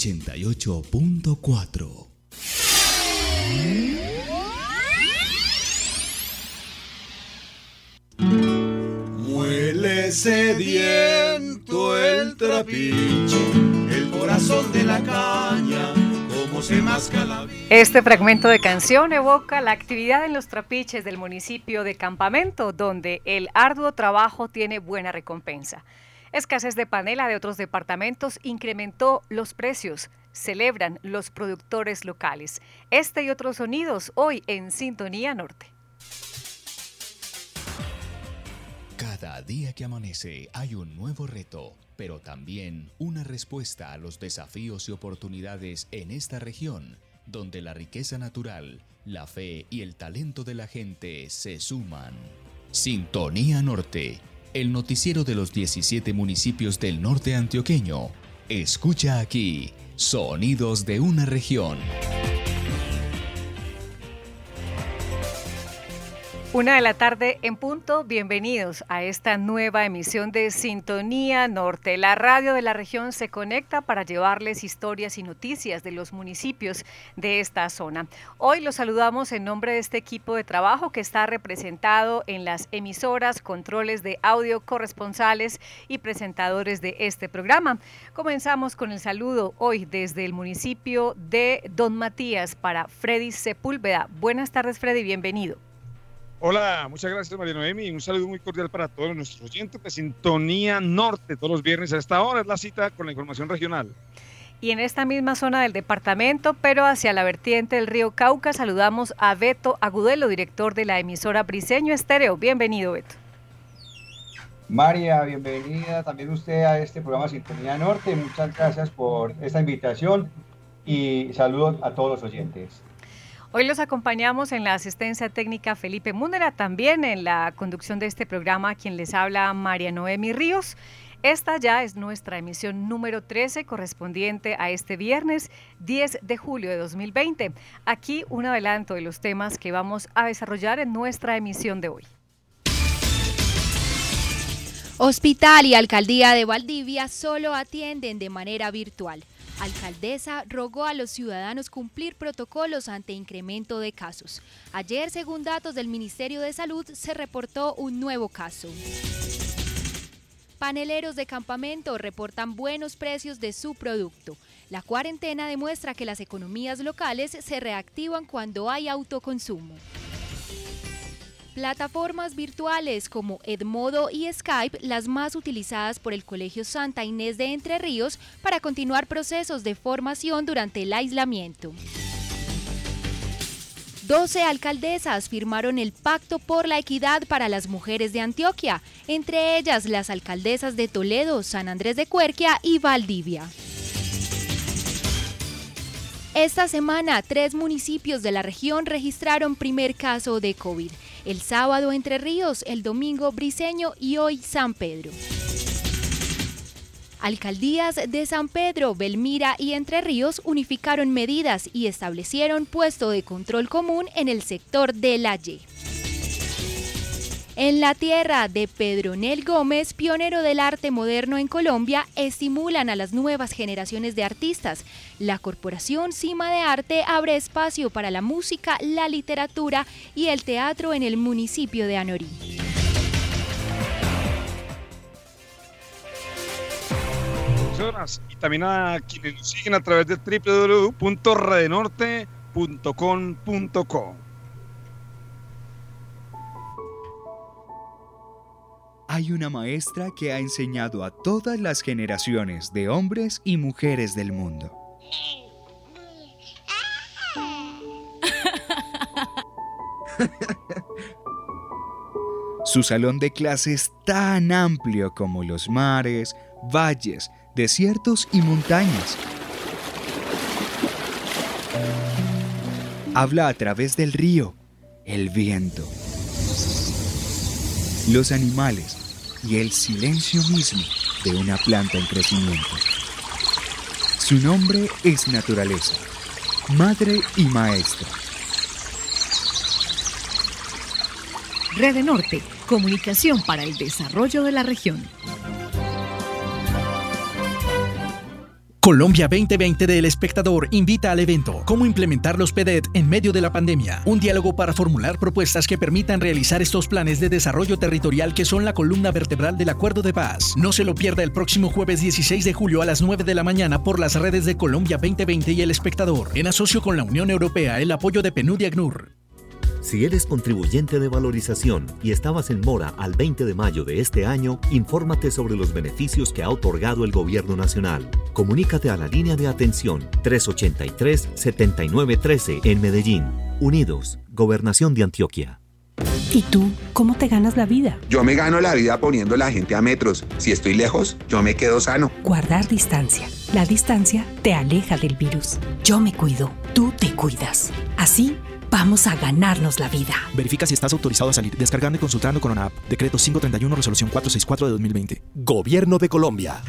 88.4. Muele sediento el trapiche, el corazón de la caña este fragmento de canción evoca la actividad en los trapiches del municipio de Campamento, donde el arduo trabajo tiene buena recompensa. Escasez de panela de otros departamentos incrementó los precios, celebran los productores locales. Este y otros sonidos hoy en Sintonía Norte. Cada día que amanece hay un nuevo reto pero también una respuesta a los desafíos y oportunidades en esta región, donde la riqueza natural, la fe y el talento de la gente se suman. Sintonía Norte, el noticiero de los 17 municipios del norte antioqueño. Escucha aquí, sonidos de una región. Una de la tarde en punto, bienvenidos a esta nueva emisión de Sintonía Norte. La radio de la región se conecta para llevarles historias y noticias de los municipios de esta zona. Hoy los saludamos en nombre de este equipo de trabajo que está representado en las emisoras, controles de audio, corresponsales y presentadores de este programa. Comenzamos con el saludo hoy desde el municipio de Don Matías para Freddy Sepúlveda. Buenas tardes Freddy, bienvenido. Hola, muchas gracias María Noemi. Un saludo muy cordial para todos nuestros oyentes de Sintonía Norte. Todos los viernes a esta hora es la cita con la información regional. Y en esta misma zona del departamento, pero hacia la vertiente del río Cauca, saludamos a Beto Agudelo, director de la emisora Briseño Estéreo. Bienvenido, Beto. María, bienvenida también usted a este programa Sintonía Norte. Muchas gracias por esta invitación y saludos a todos los oyentes. Hoy los acompañamos en la asistencia técnica Felipe Múnera, también en la conducción de este programa, quien les habla María Noemi Ríos. Esta ya es nuestra emisión número 13 correspondiente a este viernes 10 de julio de 2020. Aquí un adelanto de los temas que vamos a desarrollar en nuestra emisión de hoy. Hospital y Alcaldía de Valdivia solo atienden de manera virtual. Alcaldesa rogó a los ciudadanos cumplir protocolos ante incremento de casos. Ayer, según datos del Ministerio de Salud, se reportó un nuevo caso. Paneleros de campamento reportan buenos precios de su producto. La cuarentena demuestra que las economías locales se reactivan cuando hay autoconsumo. Plataformas virtuales como Edmodo y Skype, las más utilizadas por el Colegio Santa Inés de Entre Ríos para continuar procesos de formación durante el aislamiento. 12 alcaldesas firmaron el Pacto por la Equidad para las Mujeres de Antioquia, entre ellas las alcaldesas de Toledo, San Andrés de Cuerquia y Valdivia. Esta semana, tres municipios de la región registraron primer caso de COVID. El sábado Entre Ríos, el domingo Briseño y hoy San Pedro. Alcaldías de San Pedro, Belmira y Entre Ríos unificaron medidas y establecieron puesto de control común en el sector de la Y. En la tierra de Pedronel Gómez, pionero del arte moderno en Colombia, estimulan a las nuevas generaciones de artistas. La Corporación Cima de Arte abre espacio para la música, la literatura y el teatro en el municipio de Anorí. Y también a quienes nos siguen a través de www.redenorte.com.co. hay una maestra que ha enseñado a todas las generaciones de hombres y mujeres del mundo. Su salón de clase es tan amplio como los mares, valles, desiertos y montañas. Habla a través del río, el viento, los animales y el silencio mismo de una planta en crecimiento. Su nombre es naturaleza, madre y maestra. Red Norte, comunicación para el desarrollo de la región. Colombia 2020 del espectador invita al evento Cómo implementar los PEDET en medio de la pandemia. Un diálogo para formular propuestas que permitan realizar estos planes de desarrollo territorial que son la columna vertebral del acuerdo de paz. No se lo pierda el próximo jueves 16 de julio a las 9 de la mañana por las redes de Colombia 2020 y el espectador, en asocio con la Unión Europea, el apoyo de PNUD y ACNUR. Si eres contribuyente de valorización y estabas en mora al 20 de mayo de este año, infórmate sobre los beneficios que ha otorgado el Gobierno Nacional. Comunícate a la línea de atención 383-7913 en Medellín. Unidos, Gobernación de Antioquia. ¿Y tú, cómo te ganas la vida? Yo me gano la vida poniendo la gente a metros. Si estoy lejos, yo me quedo sano. Guardar distancia. La distancia te aleja del virus. Yo me cuido, tú te cuidas. Así Vamos a ganarnos la vida. Verifica si estás autorizado a salir descargando y consultando con una app. Decreto 531, resolución 464 de 2020. Gobierno de Colombia.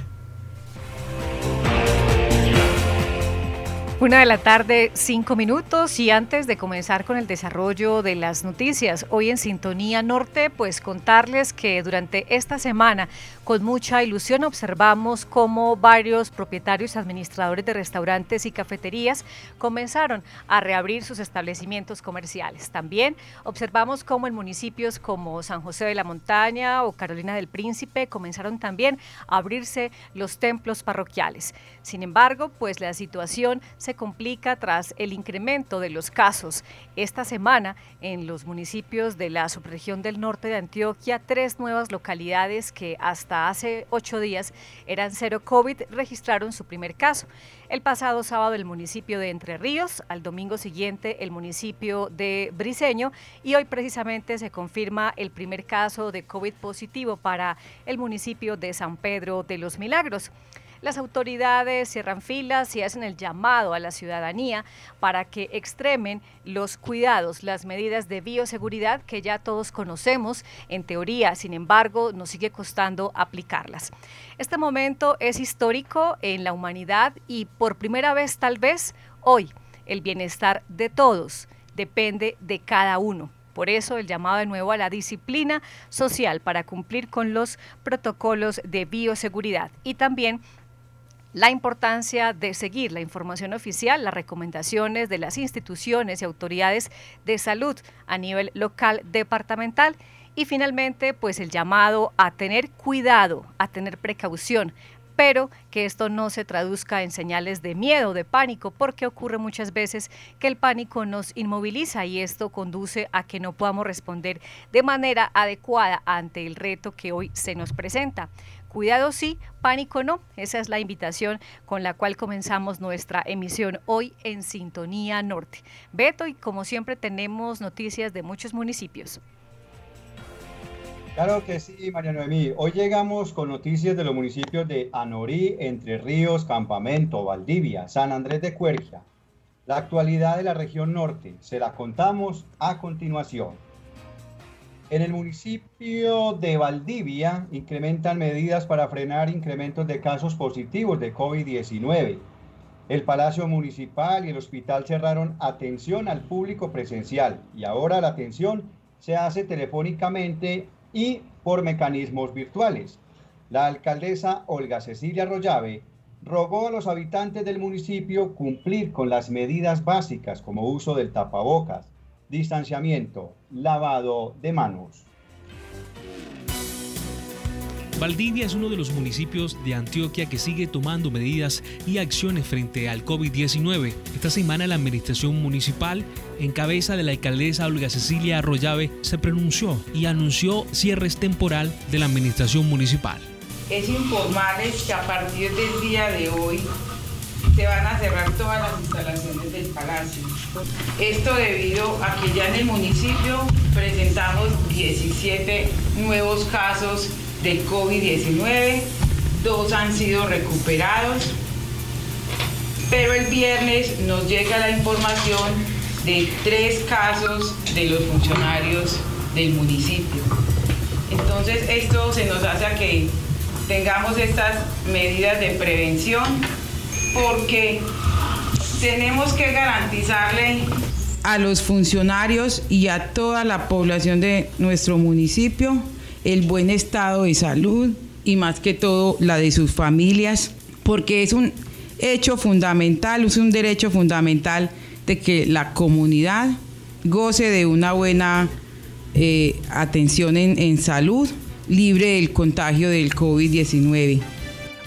Una de la tarde, cinco minutos y antes de comenzar con el desarrollo de las noticias, hoy en Sintonía Norte, pues contarles que durante esta semana, con mucha ilusión, observamos cómo varios propietarios administradores de restaurantes y cafeterías comenzaron a reabrir sus establecimientos comerciales. También observamos cómo en municipios como San José de la Montaña o Carolina del Príncipe comenzaron también a abrirse los templos parroquiales. Sin embargo, pues la situación se complica tras el incremento de los casos. Esta semana, en los municipios de la subregión del norte de Antioquia, tres nuevas localidades que hasta hace ocho días eran cero COVID registraron su primer caso. El pasado sábado el municipio de Entre Ríos, al domingo siguiente el municipio de Briseño y hoy precisamente se confirma el primer caso de COVID positivo para el municipio de San Pedro de los Milagros. Las autoridades cierran filas y hacen el llamado a la ciudadanía para que extremen los cuidados, las medidas de bioseguridad que ya todos conocemos en teoría, sin embargo, nos sigue costando aplicarlas. Este momento es histórico en la humanidad y por primera vez tal vez hoy el bienestar de todos depende de cada uno. Por eso el llamado de nuevo a la disciplina social para cumplir con los protocolos de bioseguridad y también la importancia de seguir la información oficial, las recomendaciones de las instituciones y autoridades de salud a nivel local, departamental y finalmente pues el llamado a tener cuidado, a tener precaución, pero que esto no se traduzca en señales de miedo, de pánico, porque ocurre muchas veces que el pánico nos inmoviliza y esto conduce a que no podamos responder de manera adecuada ante el reto que hoy se nos presenta. Cuidado sí, pánico no. Esa es la invitación con la cual comenzamos nuestra emisión hoy en Sintonía Norte. Beto, y como siempre tenemos noticias de muchos municipios. Claro que sí, María Noemí. Hoy llegamos con noticias de los municipios de Anorí, Entre Ríos, Campamento, Valdivia, San Andrés de Cuergia. La actualidad de la región norte se la contamos a continuación. En el municipio de Valdivia incrementan medidas para frenar incrementos de casos positivos de COVID-19. El Palacio Municipal y el hospital cerraron atención al público presencial y ahora la atención se hace telefónicamente y por mecanismos virtuales. La alcaldesa Olga Cecilia Rollave rogó a los habitantes del municipio cumplir con las medidas básicas como uso del tapabocas, distanciamiento, lavado de manos. Valdivia es uno de los municipios de Antioquia que sigue tomando medidas y acciones frente al COVID-19. Esta semana la administración municipal, en cabeza de la alcaldesa Olga Cecilia Arroyave, se pronunció y anunció cierres temporal de la administración municipal. Es informarles que a partir del día de hoy se van a cerrar todas las instalaciones del palacio. Esto debido a que ya en el municipio presentamos 17 nuevos casos de COVID-19, dos han sido recuperados, pero el viernes nos llega la información de tres casos de los funcionarios del municipio. Entonces esto se nos hace a que tengamos estas medidas de prevención porque tenemos que garantizarle a los funcionarios y a toda la población de nuestro municipio el buen estado de salud y más que todo la de sus familias, porque es un, hecho fundamental, es un derecho fundamental de que la comunidad goce de una buena eh, atención en, en salud, libre del contagio del COVID-19.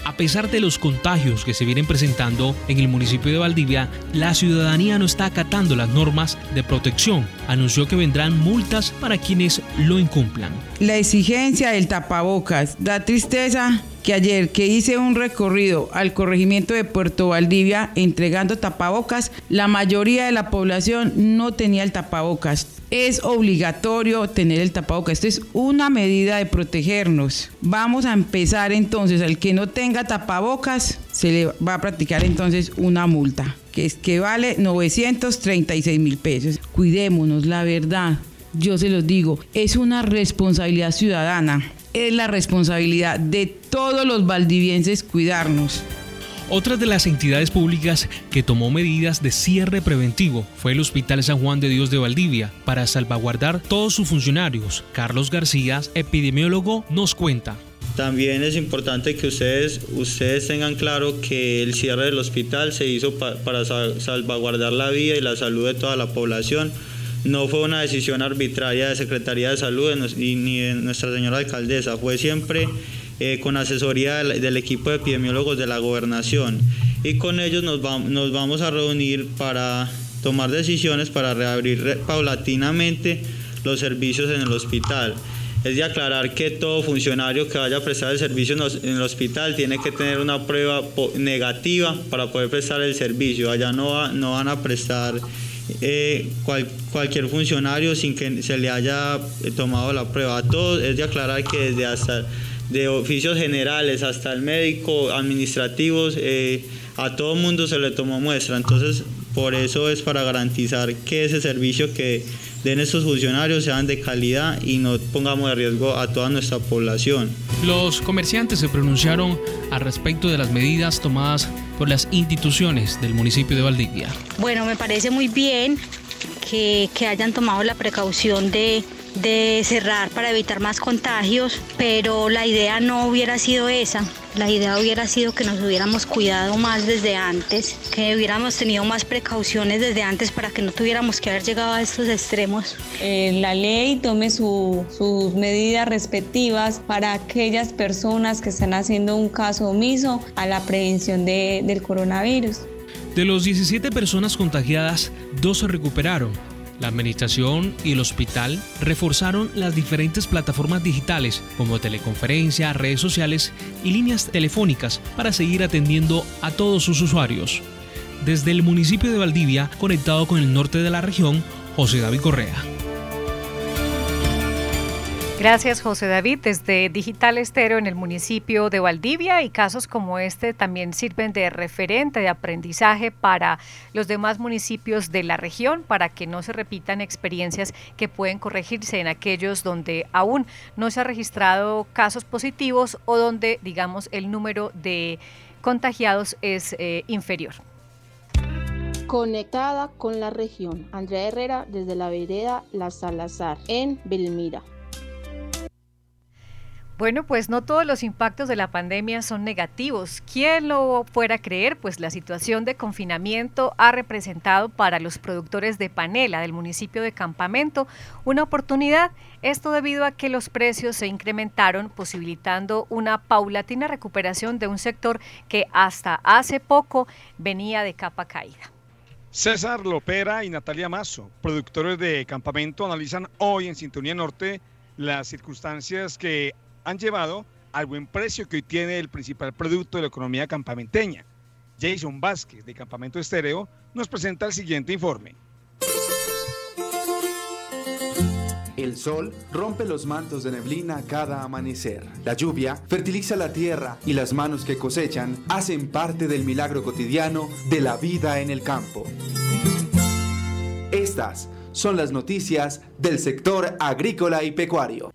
A pesar de los contagios que se vienen presentando en el municipio de Valdivia, la ciudadanía no está acatando las normas de protección. Anunció que vendrán multas para quienes lo incumplan. La exigencia del tapabocas da tristeza que ayer que hice un recorrido al corregimiento de Puerto Valdivia entregando tapabocas, la mayoría de la población no tenía el tapabocas. Es obligatorio tener el tapabocas. Esto es una medida de protegernos. Vamos a empezar entonces. Al que no tenga tapabocas, se le va a practicar entonces una multa, que, es, que vale 936 mil pesos. Cuidémonos, la verdad. Yo se los digo, es una responsabilidad ciudadana es la responsabilidad de todos los valdivienses cuidarnos. Otra de las entidades públicas que tomó medidas de cierre preventivo fue el Hospital San Juan de Dios de Valdivia para salvaguardar todos sus funcionarios. Carlos García, epidemiólogo, nos cuenta. También es importante que ustedes, ustedes tengan claro que el cierre del hospital se hizo para salvaguardar la vida y la salud de toda la población no fue una decisión arbitraria de Secretaría de Salud ni de nuestra señora alcaldesa, fue siempre eh, con asesoría del, equipo de epidemiólogos de la gobernación y con ellos nos, nos vamos a reunir para tomar decisiones para reabrir paulatinamente los servicios en el hospital. Es de aclarar que todo funcionario que vaya a prestar el servicio en el hospital tiene que tener una prueba negativa para poder prestar el servicio. Allá no, no van a prestar eh, cualquier funcionario sin que se le haya eh, tomado la prueba. A todos es de aclarar que desde hasta de oficios generales hasta el médico, administrativos, eh, a todo mundo se le tomó muestra. Entonces, por eso es para garantizar que ese servicio que den estos funcionarios sean de calidad y no pongamos de riesgo a toda nuestra población. Los comerciantes se pronunciaron al respecto de las medidas tomadas por las instituciones del municipio de Valdivia. Bueno, me parece muy bien que, que hayan tomado la precaución de de cerrar para evitar más contagios, pero la idea no hubiera sido esa. La idea hubiera sido que nos hubiéramos cuidado más desde antes, que hubiéramos tenido más precauciones desde antes para que no tuviéramos que haber llegado a estos extremos. Eh, la ley tome sus medidas respectivas para aquellas personas que están haciendo un caso omiso a la prevención del coronavirus. De los 17 personas contagiadas, dos se recuperaron la administración y el hospital reforzaron las diferentes plataformas digitales como teleconferencia, redes sociales y líneas telefónicas para seguir atendiendo a todos sus usuarios. Desde el municipio de Valdivia, conectado con el norte de la región, José David Correa. Gracias, José David. Desde Digital Estero en el municipio de Valdivia y casos como este también sirven de referente de aprendizaje para los demás municipios de la región para que no se repitan experiencias que pueden corregirse en aquellos donde aún no se ha registrado casos positivos o donde, digamos, el número de contagiados es eh, inferior. Conectada con la región, Andrea Herrera desde la vereda La Salazar en Belmira. Bueno, pues no todos los impactos de la pandemia son negativos. ¿Quién lo fuera a creer? Pues la situación de confinamiento ha representado para los productores de panela del municipio de Campamento una oportunidad. Esto debido a que los precios se incrementaron, posibilitando una paulatina recuperación de un sector que hasta hace poco venía de capa caída. César Lopera y Natalia Mazo, productores de Campamento, analizan hoy en Sintonía Norte las circunstancias que han llevado al buen precio que hoy tiene el principal producto de la economía campamenteña. Jason Vázquez, de Campamento Estéreo, nos presenta el siguiente informe. El sol rompe los mantos de neblina cada amanecer. La lluvia fertiliza la tierra y las manos que cosechan hacen parte del milagro cotidiano de la vida en el campo. Estas son las noticias del sector agrícola y pecuario.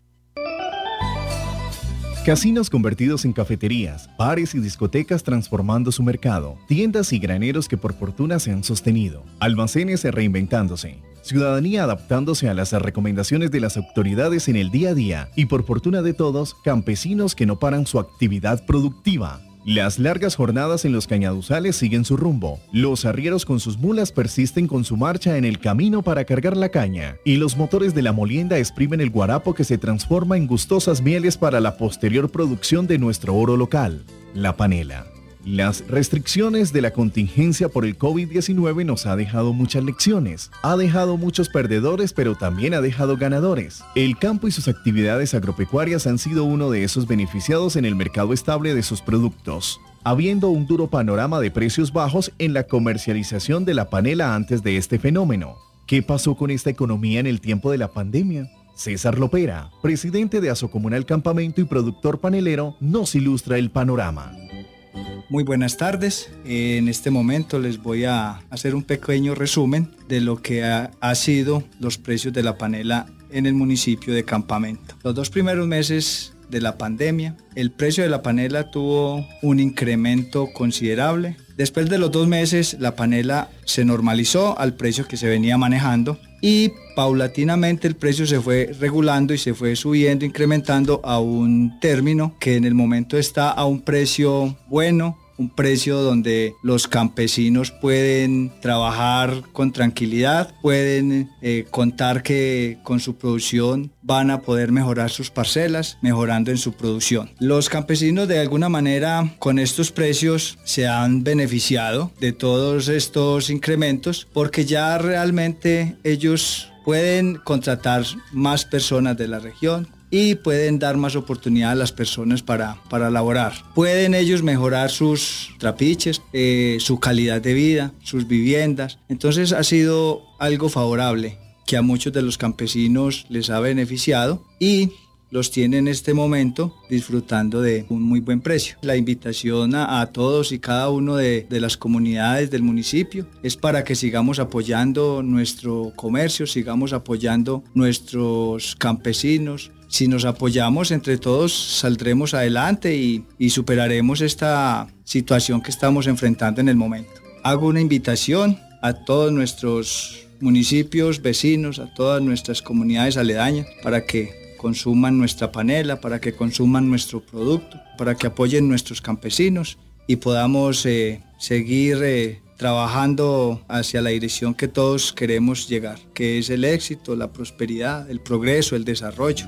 Casinos convertidos en cafeterías, bares y discotecas transformando su mercado, tiendas y graneros que por fortuna se han sostenido, almacenes reinventándose, ciudadanía adaptándose a las recomendaciones de las autoridades en el día a día y por fortuna de todos, campesinos que no paran su actividad productiva Las largas jornadas en los cañaduzales siguen su rumbo. Los arrieros con sus mulas persisten con su marcha en el camino para cargar la caña. Y los motores de la molienda exprimen el guarapo que se transforma en gustosas mieles para la posterior producción de nuestro oro local, la panela. Las restricciones de la contingencia por el COVID-19 nos ha dejado muchas lecciones. Ha dejado muchos perdedores, pero también ha dejado ganadores. El campo y sus actividades agropecuarias han sido uno de esos beneficiados en el mercado estable de sus productos habiendo un duro panorama de precios bajos en la comercialización de la panela antes de este fenómeno. ¿Qué pasó con esta economía en el tiempo de la pandemia? César Lopera, presidente de Asocomunal Campamento y productor panelero, nos ilustra el panorama. Muy buenas tardes. En este momento les voy a hacer un pequeño resumen de lo que ha, sido los precios de la panela en el municipio de Campamento. Los dos primeros meses de la pandemia, el precio de la panela tuvo un incremento considerable. Después de los dos meses, la panela se normalizó al precio que se venía manejando y paulatinamente el precio se fue regulando y se fue subiendo, incrementando a un término que en el momento está a un precio bueno, un precio donde los campesinos pueden trabajar con tranquilidad, pueden eh, contar que con su producción van a poder mejorar sus parcelas, mejorando en su producción. Los campesinos de alguna manera con estos precios se han beneficiado de todos estos incrementos porque ya realmente ellos pueden contratar más personas de la región, y pueden dar más oportunidad a las personas para, para laborar. Pueden ellos mejorar sus trapiches, eh, su calidad de vida, sus viviendas. Entonces ha sido algo favorable que a muchos de los campesinos les ha beneficiado y los tiene en este momento disfrutando de un muy buen precio. La invitación a, todos y cada uno de, de, las comunidades del municipio es para que sigamos apoyando nuestro comercio, sigamos apoyando nuestros campesinos, si nos apoyamos entre todos saldremos adelante y, superaremos esta situación que estamos enfrentando en el momento. Hago una invitación a todos nuestros municipios, vecinos, a todas nuestras comunidades aledañas para que consuman nuestra panela, para que consuman nuestro producto, para que apoyen nuestros campesinos y podamos eh, seguir eh, trabajando hacia la dirección que todos queremos llegar, que es el éxito, la prosperidad, el progreso, el desarrollo.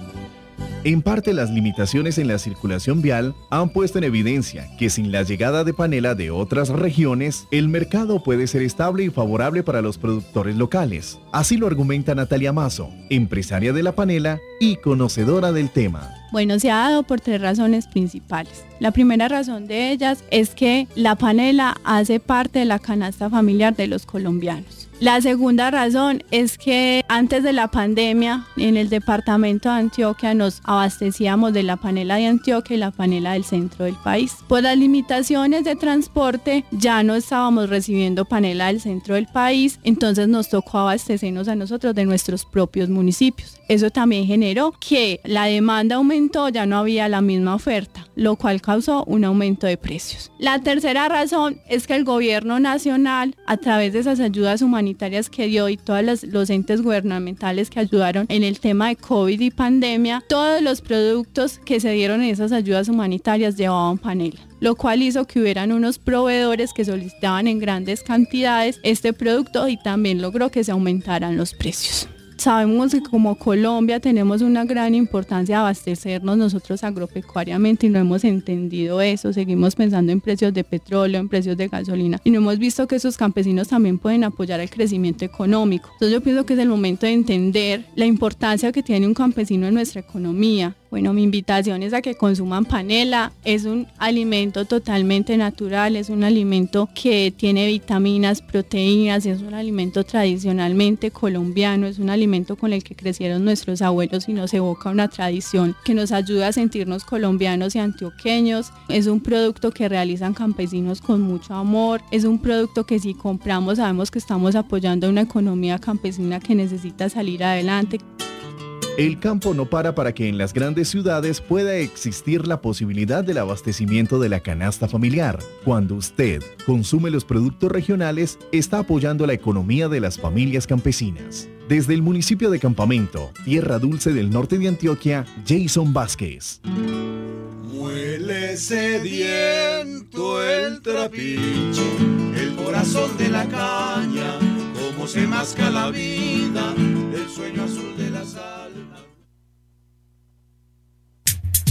En parte las limitaciones en la circulación vial han puesto en evidencia que sin la llegada de panela de otras regiones, el mercado puede ser estable y favorable para los productores locales. Así lo argumenta Natalia Mazo, empresaria de la panela y conocedora del tema. Bueno, se ha dado por tres razones principales. La primera razón de ellas es que la panela hace parte de la canasta familiar de los colombianos. La segunda razón es que antes de la pandemia en el departamento de Antioquia nos abastecíamos de la panela de Antioquia y la panela del centro del país. Por las limitaciones de transporte ya no estábamos recibiendo panela del centro del país, entonces nos tocó abastecernos a nosotros de nuestros propios municipios. Eso también generó que la demanda aumentó, ya no había la misma oferta, lo cual causó un aumento de precios. La tercera razón es que el gobierno nacional, a través de esas ayudas humanitarias que dio y todos los, entes gubernamentales que ayudaron en el tema de COVID y pandemia, todos los productos que se dieron en esas ayudas humanitarias llevaban panela lo cual hizo que hubieran unos proveedores que solicitaban en grandes cantidades este producto y también logró que se aumentaran los precios. Sabemos que como Colombia tenemos una gran importancia de abastecernos nosotros agropecuariamente y no hemos entendido eso. Seguimos pensando en precios de petróleo, en precios de gasolina y no hemos visto que esos campesinos también pueden apoyar el crecimiento económico. Entonces yo pienso que es el momento de entender la importancia que tiene un campesino en nuestra economía, bueno, mi invitación es a que consuman panela. Es un alimento totalmente natural, es un alimento que tiene vitaminas, proteínas, es un alimento tradicionalmente colombiano, es un alimento con el que crecieron nuestros abuelos y nos evoca una tradición que nos ayuda a sentirnos colombianos y antioqueños. Es un producto que realizan campesinos con mucho amor, es un producto que si compramos sabemos que estamos apoyando una economía campesina que necesita salir adelante. El campo no para para que en las grandes ciudades pueda existir la posibilidad del abastecimiento de la canasta familiar. Cuando usted consume los productos regionales, está apoyando la economía de las familias campesinas. Desde el municipio de Campamento, Tierra Dulce del norte de Antioquia, Jason Vázquez. Muele sediento el trapiche, el corazón de la caña, como se masca la vida del sueño azul de las almas.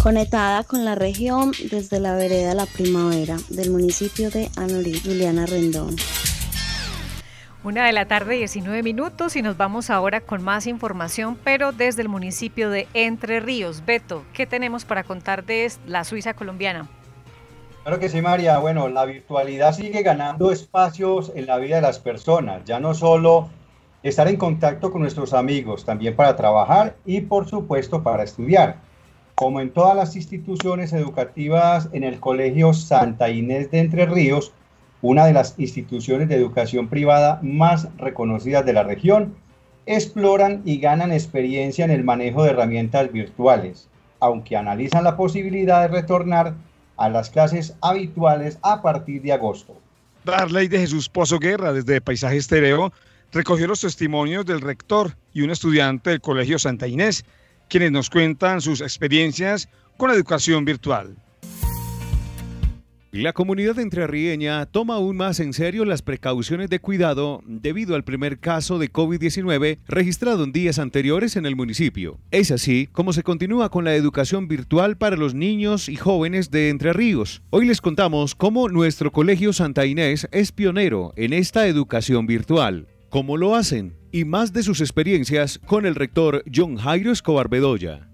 Conectada con la región desde la vereda La Primavera del municipio de Anorí, Juliana Rendón. Una de la tarde, 19 minutos, y nos vamos ahora con más información, pero desde el municipio de Entre Ríos. Beto, ¿qué tenemos para contar de la Suiza colombiana? Claro que sí, María. Bueno, la virtualidad sigue ganando espacios en la vida de las personas, ya no solo estar en contacto con nuestros amigos, también para trabajar y por supuesto para estudiar. Como en todas las instituciones educativas en el Colegio Santa Inés de Entre Ríos, una de las instituciones de educación privada más reconocidas de la región, exploran y ganan experiencia en el manejo de herramientas virtuales, aunque analizan la posibilidad de retornar a las clases habituales a partir de agosto. Darley de Jesús Pozo Guerra, desde Paisaje Estereo, recogió los testimonios del rector y un estudiante del Colegio Santa Inés, quienes nos cuentan sus experiencias con la educación virtual. La comunidad entrerrieña toma aún más en serio las precauciones de cuidado debido al primer caso de COVID-19 registrado en días anteriores en el municipio. Es así como se continúa con la educación virtual para los niños y jóvenes de Entre Ríos. Hoy les contamos cómo nuestro colegio Santa Inés es pionero en esta educación virtual. ¿Cómo lo hacen? Y más de sus experiencias con el rector John Jairo Escobar Bedoya.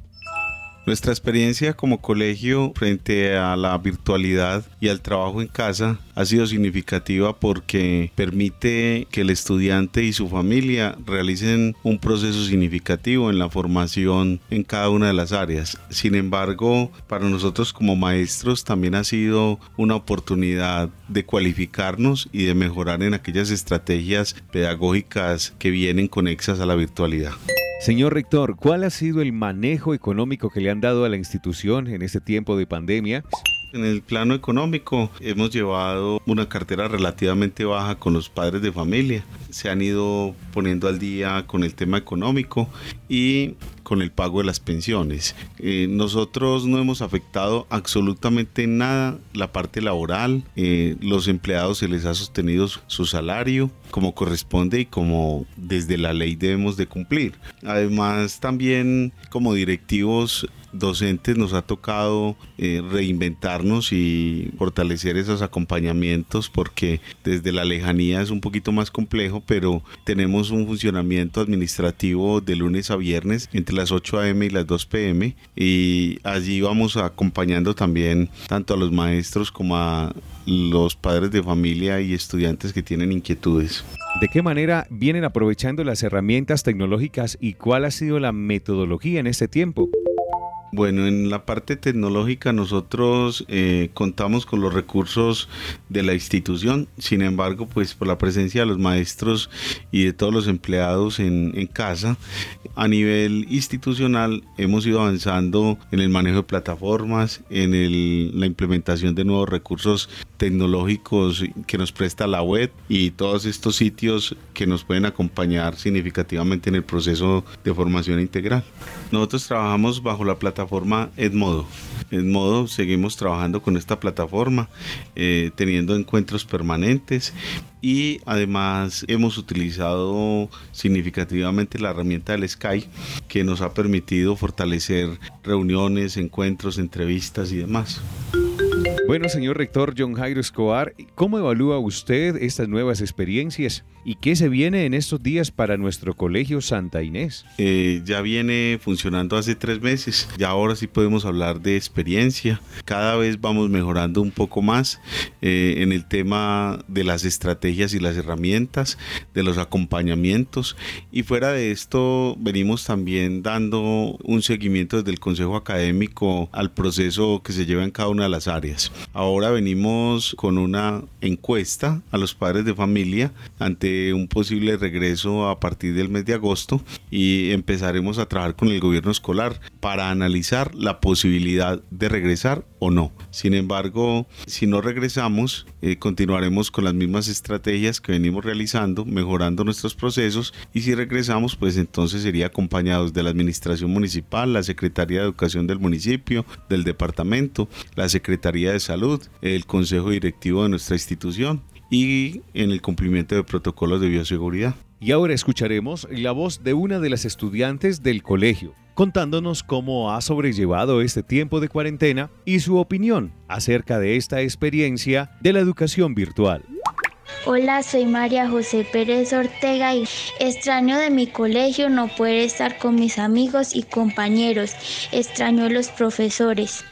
Nuestra experiencia como colegio frente a la virtualidad y al trabajo en casa ha sido significativa porque permite que el estudiante y su familia realicen un proceso significativo en la formación en cada una de las áreas. Sin embargo, para nosotros como maestros también ha sido una oportunidad de cualificarnos y de mejorar en aquellas estrategias pedagógicas que vienen conexas a la virtualidad. Señor rector, ¿cuál ha sido el manejo económico que le han dado a la institución en este tiempo de pandemia? En el plano económico hemos llevado una cartera relativamente baja con los padres de familia. Se han ido poniendo al día con el tema económico y con el pago de las pensiones. Eh, nosotros no hemos afectado absolutamente nada la parte laboral. Eh, los empleados se les ha sostenido su salario como corresponde y como desde la ley debemos de cumplir. Además también como directivos docentes nos ha tocado eh, reinventarnos y fortalecer esos acompañamientos porque desde la lejanía es un poquito más complejo, pero tenemos un funcionamiento administrativo de lunes a viernes entre las 8 a.m. y las 2 p.m. y allí vamos acompañando también tanto a los maestros como a los padres de familia y estudiantes que tienen inquietudes. ¿De qué manera vienen aprovechando las herramientas tecnológicas y cuál ha sido la metodología en este tiempo? Bueno, en la parte tecnológica nosotros eh, contamos con los recursos de la institución, sin embargo, pues por la presencia de los maestros y de todos los empleados en, casa, a nivel institucional hemos ido avanzando en el manejo de plataformas, en la implementación de nuevos recursos tecnológicos que nos presta la web y todos estos sitios que nos pueden acompañar significativamente en el proceso de formación integral. Nosotros trabajamos bajo la plataforma Edmodo. Edmodo seguimos trabajando con esta plataforma, eh, teniendo encuentros permanentes y además hemos utilizado significativamente la herramienta del Skype que nos ha permitido fortalecer reuniones, encuentros, entrevistas y demás. Bueno, señor rector John Jairo Escobar, ¿cómo evalúa usted estas nuevas experiencias y qué se viene en estos días para nuestro colegio Santa Inés? Eh, ya viene funcionando hace tres meses, ya ahora sí podemos hablar de experiencia. Cada vez vamos mejorando un poco más eh, en el tema de las estrategias y las herramientas, de los acompañamientos y fuera de esto venimos también dando un seguimiento desde el Consejo Académico al proceso que se lleva en cada una de las áreas. Ahora venimos con una encuesta a los padres de familia ante un posible regreso a partir del mes de agosto y empezaremos a trabajar con el gobierno escolar para analizar la posibilidad de regresar o no. Sin embargo, si no regresamos, eh, continuaremos con las mismas estrategias que venimos realizando, mejorando nuestros procesos y si regresamos, pues entonces sería acompañados de la administración municipal, la Secretaría de Educación del municipio, del departamento, la Secretaría de Salud, el Consejo Directivo de nuestra institución y en el cumplimiento de protocolos de bioseguridad. Y ahora escucharemos la voz de una de las estudiantes del colegio, contándonos cómo ha sobrellevado este tiempo de cuarentena y su opinión acerca de esta experiencia de la educación virtual. Hola, soy María José Pérez Ortega y extraño de mi colegio no poder estar con mis amigos y compañeros. Extraño a los profesores.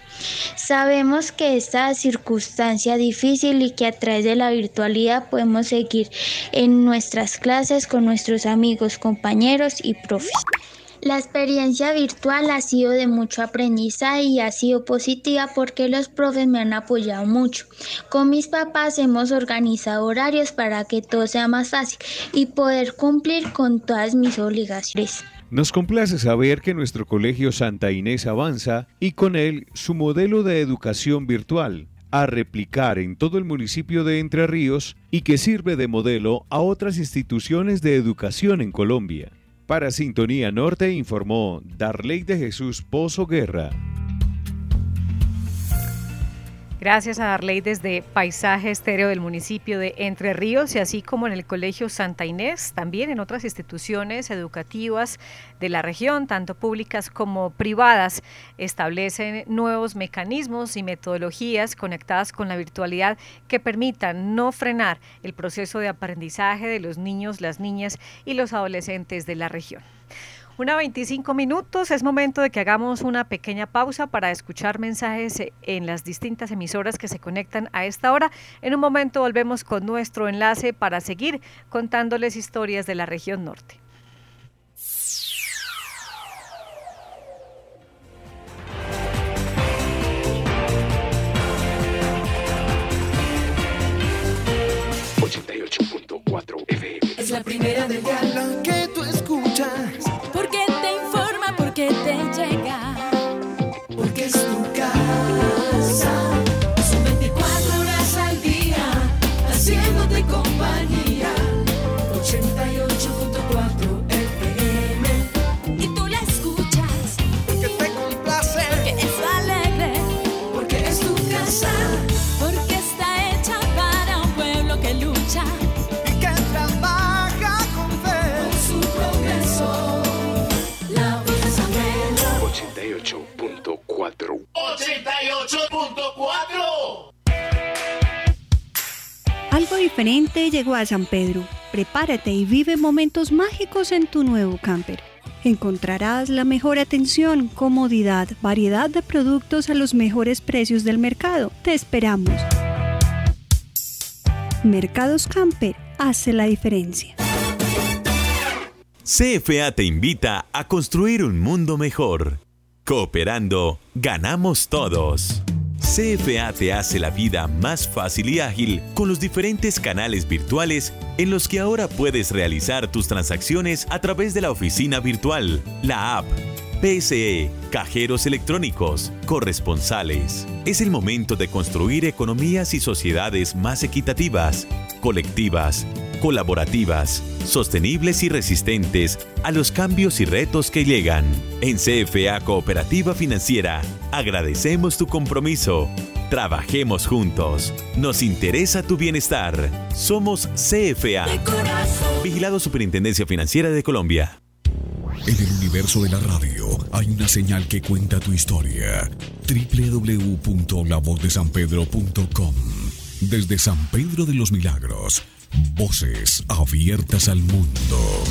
Sabemos que esta circunstancia difícil y que a través de la virtualidad podemos seguir en nuestras clases con nuestros amigos, compañeros y profes. La experiencia virtual ha sido de mucho aprendizaje y ha sido positiva porque los profes me han apoyado mucho. Con mis papás hemos organizado horarios para que todo sea más fácil y poder cumplir con todas mis obligaciones. Nos complace saber que nuestro colegio Santa Inés avanza y con él su modelo de educación virtual a replicar en todo el municipio de Entre Ríos y que sirve de modelo a otras instituciones de educación en Colombia. Para Sintonía Norte informó Darley de Jesús Pozo Guerra. Gracias a Darley desde Paisaje Estéreo del municipio de Entre Ríos y así como en el Colegio Santa Inés, también en otras instituciones educativas de la región, tanto públicas como privadas, establecen nuevos mecanismos y metodologías conectadas con la virtualidad que permitan no frenar el proceso de aprendizaje de los niños, las niñas y los adolescentes de la región. Una 25 minutos, es momento de que hagamos una pequeña pausa para escuchar mensajes en las distintas emisoras que se conectan a esta hora. En un momento volvemos con nuestro enlace para seguir contándoles historias de la región norte. Es la primera de la que Algo diferente llegó a San Pedro. Prepárate y vive momentos mágicos en tu nuevo camper. Encontrarás la mejor atención, comodidad, variedad de productos a los mejores precios del mercado. Te esperamos. Mercados Camper hace la diferencia. CFA te invita a construir un mundo mejor. Cooperando, ganamos todos. CFA te hace la vida más fácil y ágil con los diferentes canales virtuales en los que ahora puedes realizar tus transacciones a través de la oficina virtual, la app, PSE, cajeros electrónicos, corresponsales. Es el momento de construir economías y sociedades más equitativas, colectivas, colaborativas, sostenibles y resistentes a los cambios y retos que llegan. En CFA Cooperativa Financiera, agradecemos tu compromiso. Trabajemos juntos. Nos interesa tu bienestar. Somos CFA. Vigilado Superintendencia Financiera de Colombia. En el universo de la radio hay una señal que cuenta tu historia. www.lavozdesanpedro.com Desde San Pedro de los Milagros Voces abiertas al mundo.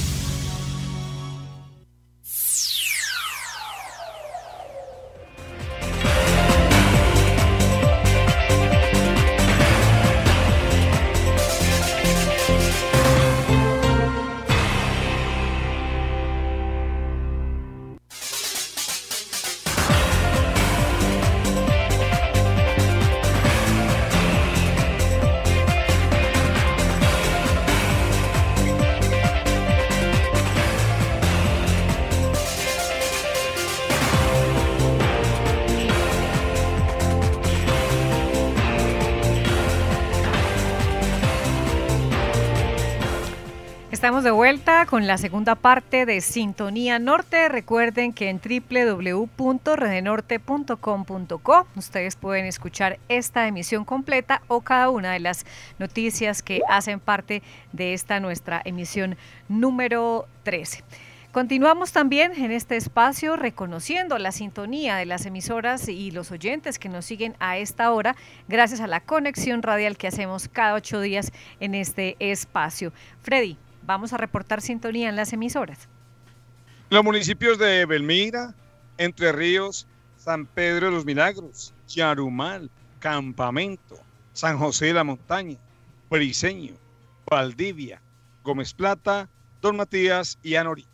Con la segunda parte de Sintonía Norte. Recuerden que en www.redenorte.com.co ustedes pueden escuchar esta emisión completa o cada una de las noticias que hacen parte de esta nuestra emisión número 13. Continuamos también en este espacio reconociendo la sintonía de las emisoras y los oyentes que nos siguen a esta hora gracias a la conexión radial que hacemos cada ocho días en este espacio. Freddy, vamos a reportar sintonía en las emisoras. Los municipios de Belmira, Entre Ríos, San Pedro de los Milagros, Charumal, Campamento, San José de la Montaña, Briseño, Valdivia, Gómez Plata, Don Matías y Anorí.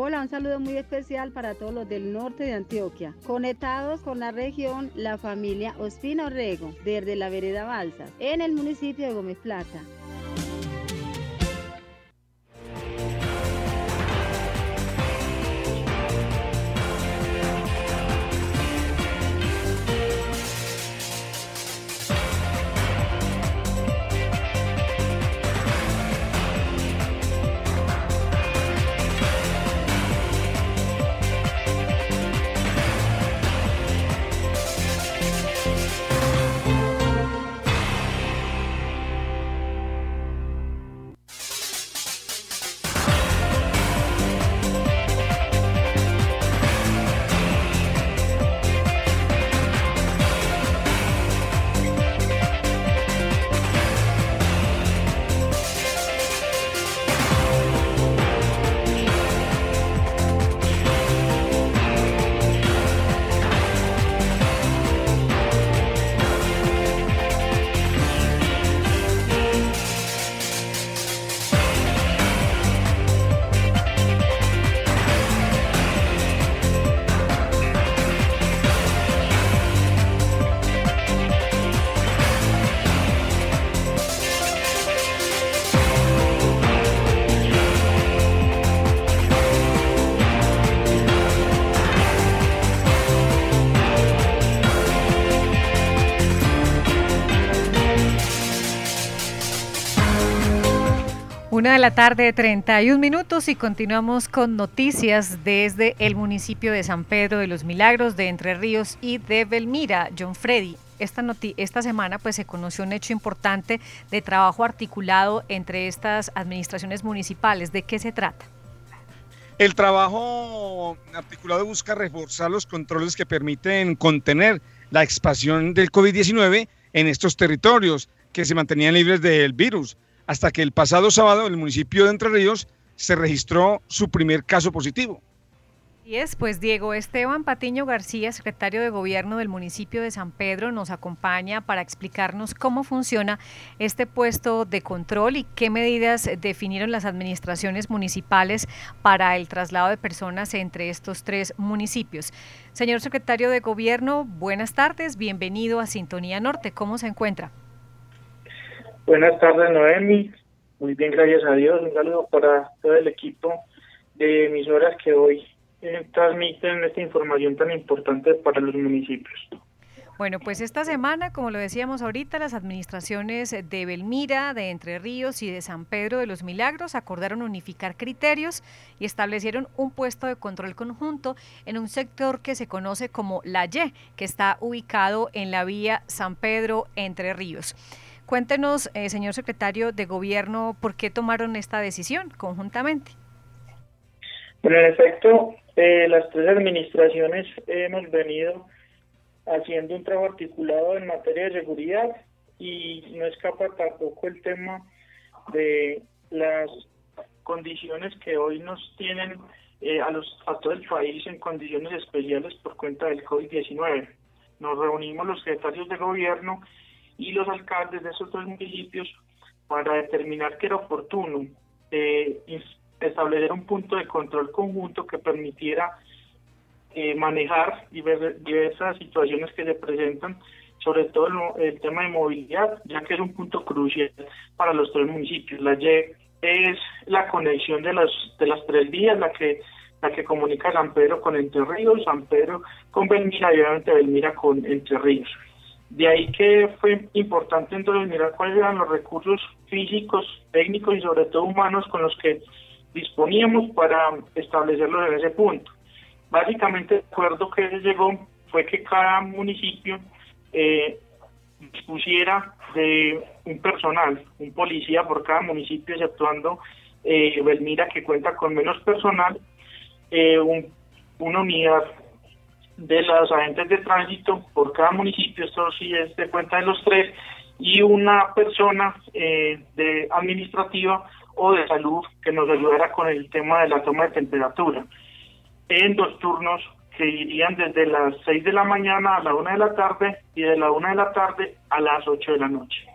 Hola, un saludo muy especial para todos los del norte de Antioquia. Conectados con la región, la familia Ospina Orrego, desde la vereda Balsas, en el municipio de Gómez Plata. Una de la tarde, 31 minutos y continuamos con noticias desde el municipio de San Pedro de los Milagros, de Entre Ríos y de Belmira. John Freddy, esta, esta semana pues se conoció un hecho importante de trabajo articulado entre estas administraciones municipales. ¿De qué se trata? El trabajo articulado busca reforzar los controles que permiten contener la expansión del COVID-19 en estos territorios que se mantenían libres del virus hasta que el pasado sábado en el municipio de Entre Ríos se registró su primer caso positivo. Y es, pues Diego Esteban Patiño García, secretario de Gobierno del municipio de San Pedro, nos acompaña para explicarnos cómo funciona este puesto de control y qué medidas definieron las administraciones municipales para el traslado de personas entre estos tres municipios. Señor secretario de Gobierno, buenas tardes, bienvenido a Sintonía Norte, ¿cómo se encuentra? Buenas tardes, Noemi. Muy bien, gracias a Dios. Un saludo para todo el equipo de emisoras que hoy eh, transmiten esta información tan importante para los municipios. Bueno, pues esta semana, como lo decíamos ahorita, las administraciones de Belmira, de Entre Ríos y de San Pedro de los Milagros acordaron unificar criterios y establecieron un puesto de control conjunto en un sector que se conoce como La Y, que está ubicado en la vía San Pedro Entre Ríos. Cuéntenos, eh, señor secretario de Gobierno, por qué tomaron esta decisión conjuntamente. Bueno, en efecto, eh, las tres administraciones hemos venido haciendo un trabajo articulado en materia de seguridad y no escapa tampoco el tema de las condiciones que hoy nos tienen eh, a, todo el país en condiciones especiales por cuenta del COVID-19. Nos reunimos los secretarios de gobierno y los alcaldes de esos dos municipios para determinar que era oportuno eh, establecer un punto de control conjunto que permitiera eh, manejar diversas situaciones que se presentan, sobre todo el, tema de movilidad, ya que es un punto crucial para los tres municipios. La Y es la conexión de las de las tres vías, la que la que comunica San Pedro con Entre Ríos, San Pedro con Belmira y obviamente Belmira con Entre Ríos. De ahí que fue importante entonces mirar cuáles eran los recursos físicos, técnicos y sobre todo humanos con los que disponíamos para establecerlos en ese punto. Básicamente el acuerdo que se llegó fue que cada municipio eh, dispusiera de un personal, un policía por cada municipio, exceptuando eh, Belmira que cuenta con menos personal, eh, una unidad de los agentes de tránsito por cada municipio, esto sí es de cuenta de los tres, y una persona eh, de administrativa o de salud que nos ayudara con el tema de la toma de temperatura en dos turnos que irían desde las 6 de la mañana a la 1 de la tarde y de la 1 de la tarde a las 8 de la noche.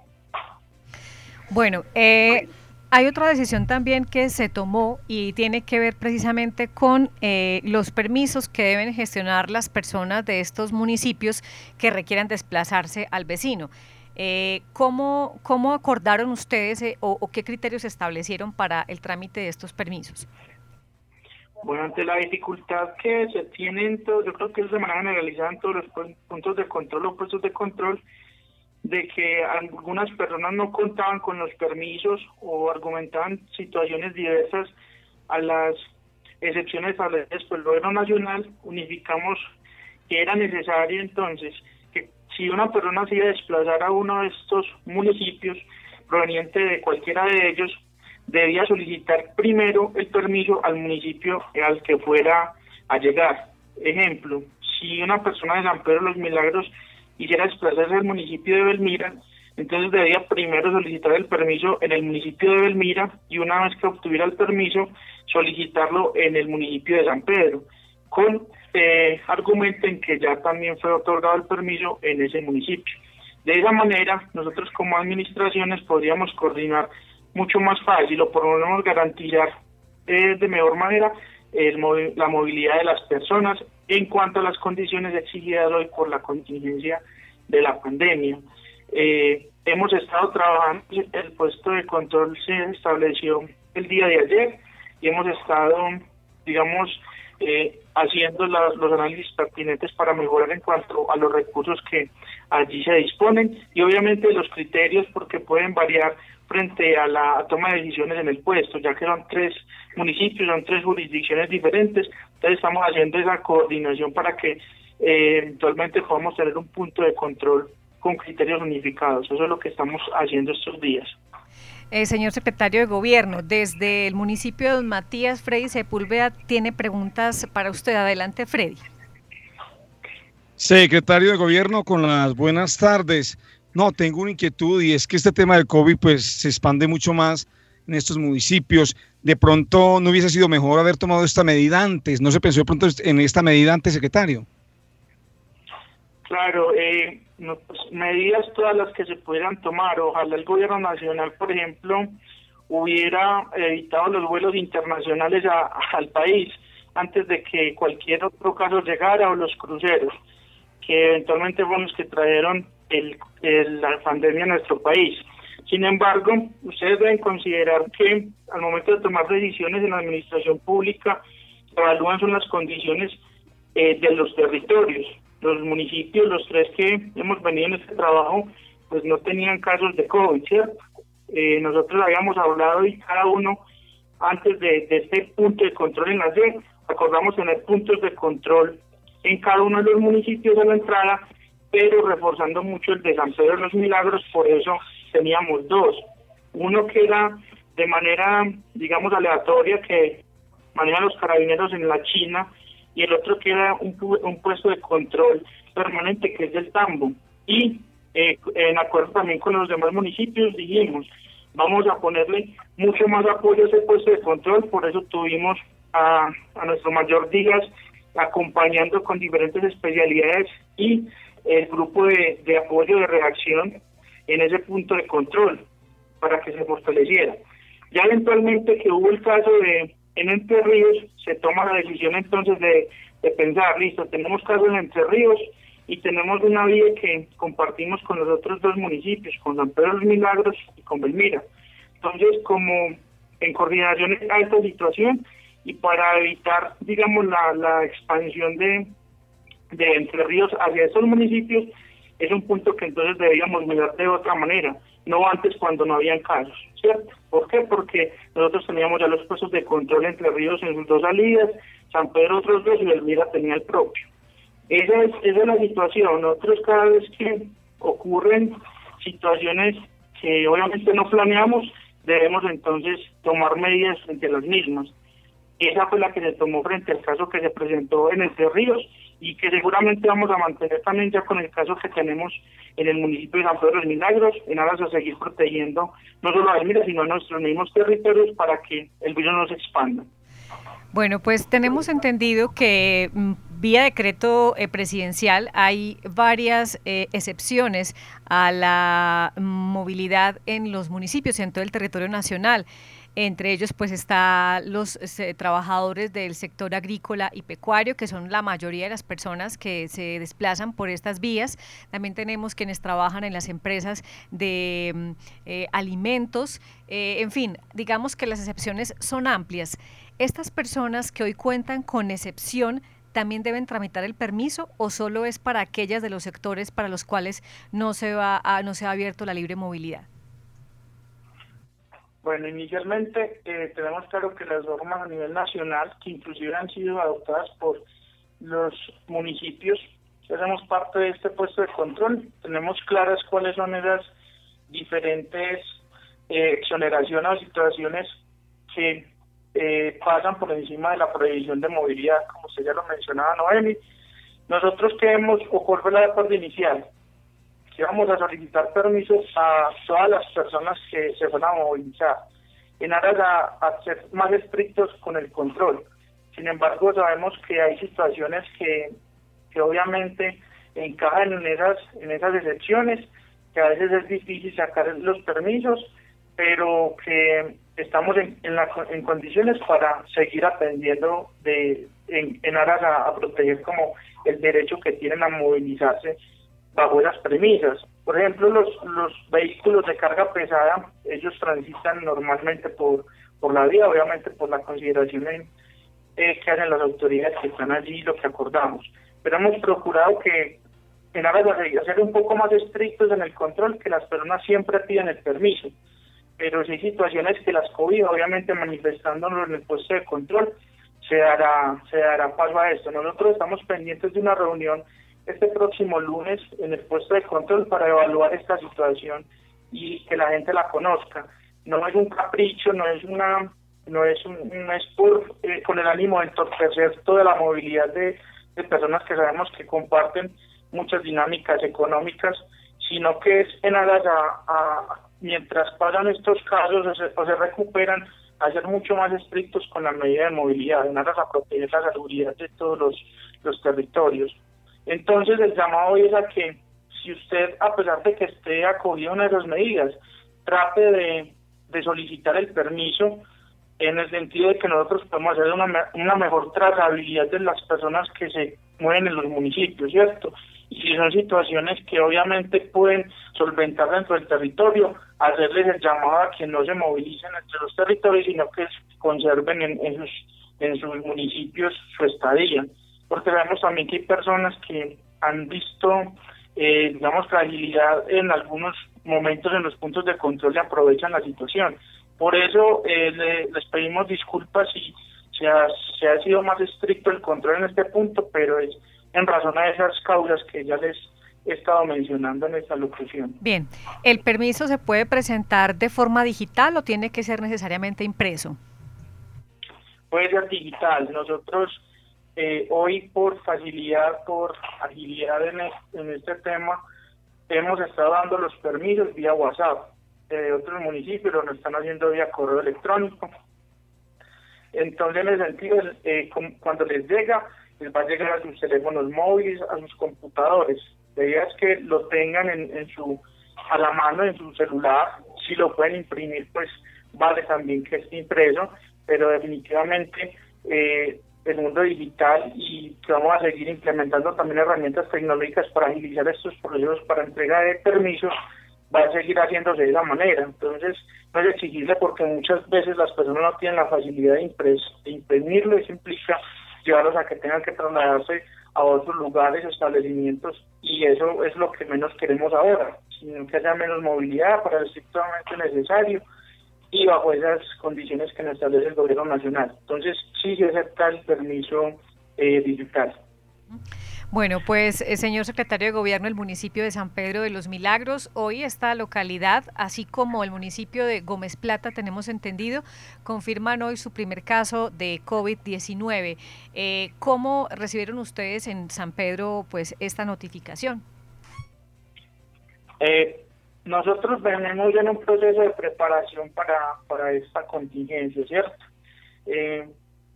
Bueno, eh, hay otra decisión también que se tomó y tiene que ver precisamente con eh, los permisos que deben gestionar las personas de estos municipios que requieran desplazarse al vecino. Eh, ¿cómo, ¿Cómo acordaron ustedes eh, o, o qué criterios establecieron para el trámite de estos permisos? Bueno, ante la dificultad que se tienen, todos, yo creo que eso se maneja generalizada en todos los puntos de control o puestos de control, de que algunas personas no contaban con los permisos o argumentaban situaciones diversas a las excepciones establecidas por el gobierno nacional, unificamos que era necesario entonces que si una persona se iba a desplazar a uno de estos municipios proveniente de cualquiera de ellos, debía solicitar primero el permiso al municipio al que fuera a llegar. Ejemplo, si una persona de San Pedro de los Milagros quisiera desplazarse al municipio de Belmira, entonces debía primero solicitar el permiso en el municipio de Belmira y una vez que obtuviera el permiso, solicitarlo en el municipio de San Pedro, con eh, argumento en que ya también fue otorgado el permiso en ese municipio. De esa manera, nosotros como administraciones podríamos coordinar mucho más fácil o por lo menos garantizar eh, de mejor manera el, la movilidad de las personas en cuanto a las condiciones exigidas hoy por la contingencia de la pandemia. Eh, hemos estado trabajando, el puesto de control se estableció el día de ayer y hemos estado, digamos, eh, haciendo los análisis pertinentes para mejorar en cuanto a los recursos que allí se disponen y obviamente los criterios porque pueden variar frente a la toma de decisiones en el puesto, ya que son tres municipios, son tres jurisdicciones diferentes, entonces estamos haciendo esa coordinación para que eh, eventualmente podamos tener un punto de control con criterios unificados. Eso es lo que estamos haciendo estos días. Eh, señor secretario de Gobierno, desde el municipio de Don Matías, Freddy Sepúlveda tiene preguntas para usted. Adelante, Freddy. Secretario de Gobierno, con las buenas tardes. No, tengo una inquietud y es que este tema del COVID pues se expande mucho más en estos municipios. De pronto no hubiese sido mejor haber tomado esta medida antes. ¿No se pensó de pronto en esta medida antes, secretario? Claro, eh, pues, medidas todas las que se pudieran tomar. Ojalá el gobierno nacional, por ejemplo, hubiera evitado los vuelos internacionales al país antes de que cualquier otro caso llegara o los cruceros, que eventualmente fueron los que trajeron el, la pandemia en nuestro país. Sin embargo, ustedes deben considerar que al momento de tomar decisiones en la administración pública, evalúan son las condiciones eh, de los territorios. Los municipios, los tres que hemos venido en este trabajo, pues no tenían casos de COVID, ¿cierto? Eh, nosotros habíamos hablado y cada uno, antes de, de este punto de control en la red, acordamos tener puntos de control en cada uno de los municipios de la entrada pero reforzando mucho el de San Pedro de los Milagros, por eso teníamos dos. Uno que era de manera, digamos, aleatoria, que manejan los carabineros en la China, y el otro que era un, un puesto de control permanente, que es del Tambo. Y eh, en acuerdo también con los demás municipios, dijimos, vamos a ponerle mucho más apoyo a ese puesto de control, por eso tuvimos a, a nuestro mayor Díaz acompañando con diferentes especialidades y el grupo de, de apoyo de reacción en ese punto de control para que se fortaleciera. Ya eventualmente que hubo el caso de en Entre Ríos, se toma la decisión entonces de, de pensar, listo, tenemos casos en Entre Ríos y tenemos una vía que compartimos con los otros dos municipios, con San Pedro de los Milagros y con Belmira. Entonces, como en coordinación a esta situación y para evitar, digamos, la, la expansión de, de Entre Ríos hacia esos municipios, es un punto que entonces debíamos mirar de otra manera, no antes cuando no habían casos, ¿cierto? ¿Por qué? Porque nosotros teníamos ya los puestos de control entre ríos en sus dos salidas, San Pedro otros dos y Elmira tenía el propio. Esa es, esa es la situación. Nosotros cada vez que ocurren situaciones que obviamente no planeamos, debemos entonces tomar medidas frente a las mismas. Esa fue la que se tomó frente al caso que se presentó en Entre Ríos y que seguramente vamos a mantener también ya con el caso que tenemos en el municipio de San Pedro de los Milagros, en aras a seguir protegiendo no solo a Elmira, sino a nuestros mismos territorios para que el virus no se expanda. Bueno, pues tenemos entendido que mm, vía decreto eh, presidencial hay varias eh, excepciones a la movilidad en los municipios, en todo el territorio nacional. Entre ellos pues está los trabajadores del sector agrícola y pecuario, que son la mayoría de las personas que se desplazan por estas vías. También tenemos quienes trabajan en las empresas de mm, eh, alimentos. Eh, en fin, digamos que las excepciones son amplias. Estas personas que hoy cuentan con excepción también deben tramitar el permiso o solo es para aquellas de los sectores para los cuales no se va a, no se ha abierto la libre movilidad. Bueno, inicialmente eh, tenemos claro que las normas a nivel nacional, que inclusive han sido adoptadas por los municipios, que hacemos parte de este puesto de control, tenemos claras cuáles son esas diferentes eh, exoneraciones o situaciones que eh, pasan por encima de la prohibición de movilidad, como usted ya lo mencionaba, Noemi. Nosotros queremos, o cuál la acuerdo inicial, que vamos a solicitar permisos a todas las personas que se van a movilizar, en aras a, ser más estrictos con el control. Sin embargo, sabemos que hay situaciones que, que obviamente encajan en esas, en esas excepciones, que a veces es difícil sacar los permisos, pero que estamos en, en, condiciones para seguir atendiendo de, en, en aras a, a proteger como el derecho que tienen a movilizarse bajo esas premisas. Por ejemplo, los, los vehículos de carga pesada, ellos transitan normalmente por, por la vía, obviamente por la consideración eh, que hacen las autoridades que están allí, lo que acordamos. Pero hemos procurado que, en aras de ser un poco más estrictos en el control, que las personas siempre piden el permiso. Pero si hay situaciones que las COVID, obviamente manifestándolo en el puesto de control, se dará, se dará paso a esto. Nosotros estamos pendientes de una reunión este próximo lunes en el puesto de control para evaluar esta situación y que la gente la conozca. No es un capricho, no es una no es un, no es por eh, con el ánimo de entorpecer toda la movilidad de, personas que sabemos que comparten muchas dinámicas económicas, sino que es en aras a, mientras pasan estos casos o se, recuperan, a ser mucho más estrictos con la medida de movilidad, en aras a proteger la seguridad de todos los territorios. Entonces el llamado hoy es a que si usted, a pesar de que esté acogido a esas medidas, trate de, solicitar el permiso en el sentido de que nosotros podemos hacer una, mejor trazabilidad de las personas que se mueven en los municipios, ¿cierto? Y si son situaciones que obviamente pueden solventar dentro del territorio, hacerles el llamado a que no se movilicen entre los territorios, sino que conserven en sus municipios su estadía porque vemos también que hay personas que han visto, eh, digamos, fragilidad en algunos momentos en los puntos de control y aprovechan la situación. Por eso eh, les pedimos disculpas si se ha, se ha sido más estricto el control en este punto, pero es en razón a esas causas que ya les he estado mencionando en esta locución. Bien, ¿el permiso se puede presentar de forma digital o tiene que ser necesariamente impreso? Puede ser digital. Nosotros eh, hoy por facilidad, por agilidad en, este tema, hemos estado dando los permisos vía WhatsApp. de otros municipios lo están haciendo vía correo electrónico. Entonces, en ese sentido, eh, cuando les llega, les va a llegar a sus teléfonos móviles, a sus computadores. La idea es que lo tengan en, en su a la mano en su celular. Si lo pueden imprimir, pues vale también que esté impreso, pero definitivamente eh, el mundo digital y que vamos a seguir implementando también herramientas tecnológicas para agilizar estos procesos para entrega de permisos, va a seguir haciéndose de esa manera. Entonces, no es exigible porque muchas veces las personas no tienen la facilidad de, de imprimirlo, eso implica llevarlos a que tengan que trasladarse a otros lugares, establecimientos, y eso es lo que menos queremos ahora, sino que haya menos movilidad para lo estrictamente necesario y bajo esas condiciones que nos establece el gobierno nacional. Entonces, sí se acepta el permiso eh, digital. Bueno, pues eh, señor secretario de Gobierno del municipio de San Pedro de los Milagros, hoy esta localidad, así como el municipio de Gómez Plata, tenemos entendido, confirman hoy su primer caso de COVID-19. Eh, ¿Cómo recibieron ustedes en San Pedro pues esta notificación? Eh, nosotros venimos en un proceso de preparación para, para esta contingencia, ¿cierto? Eh,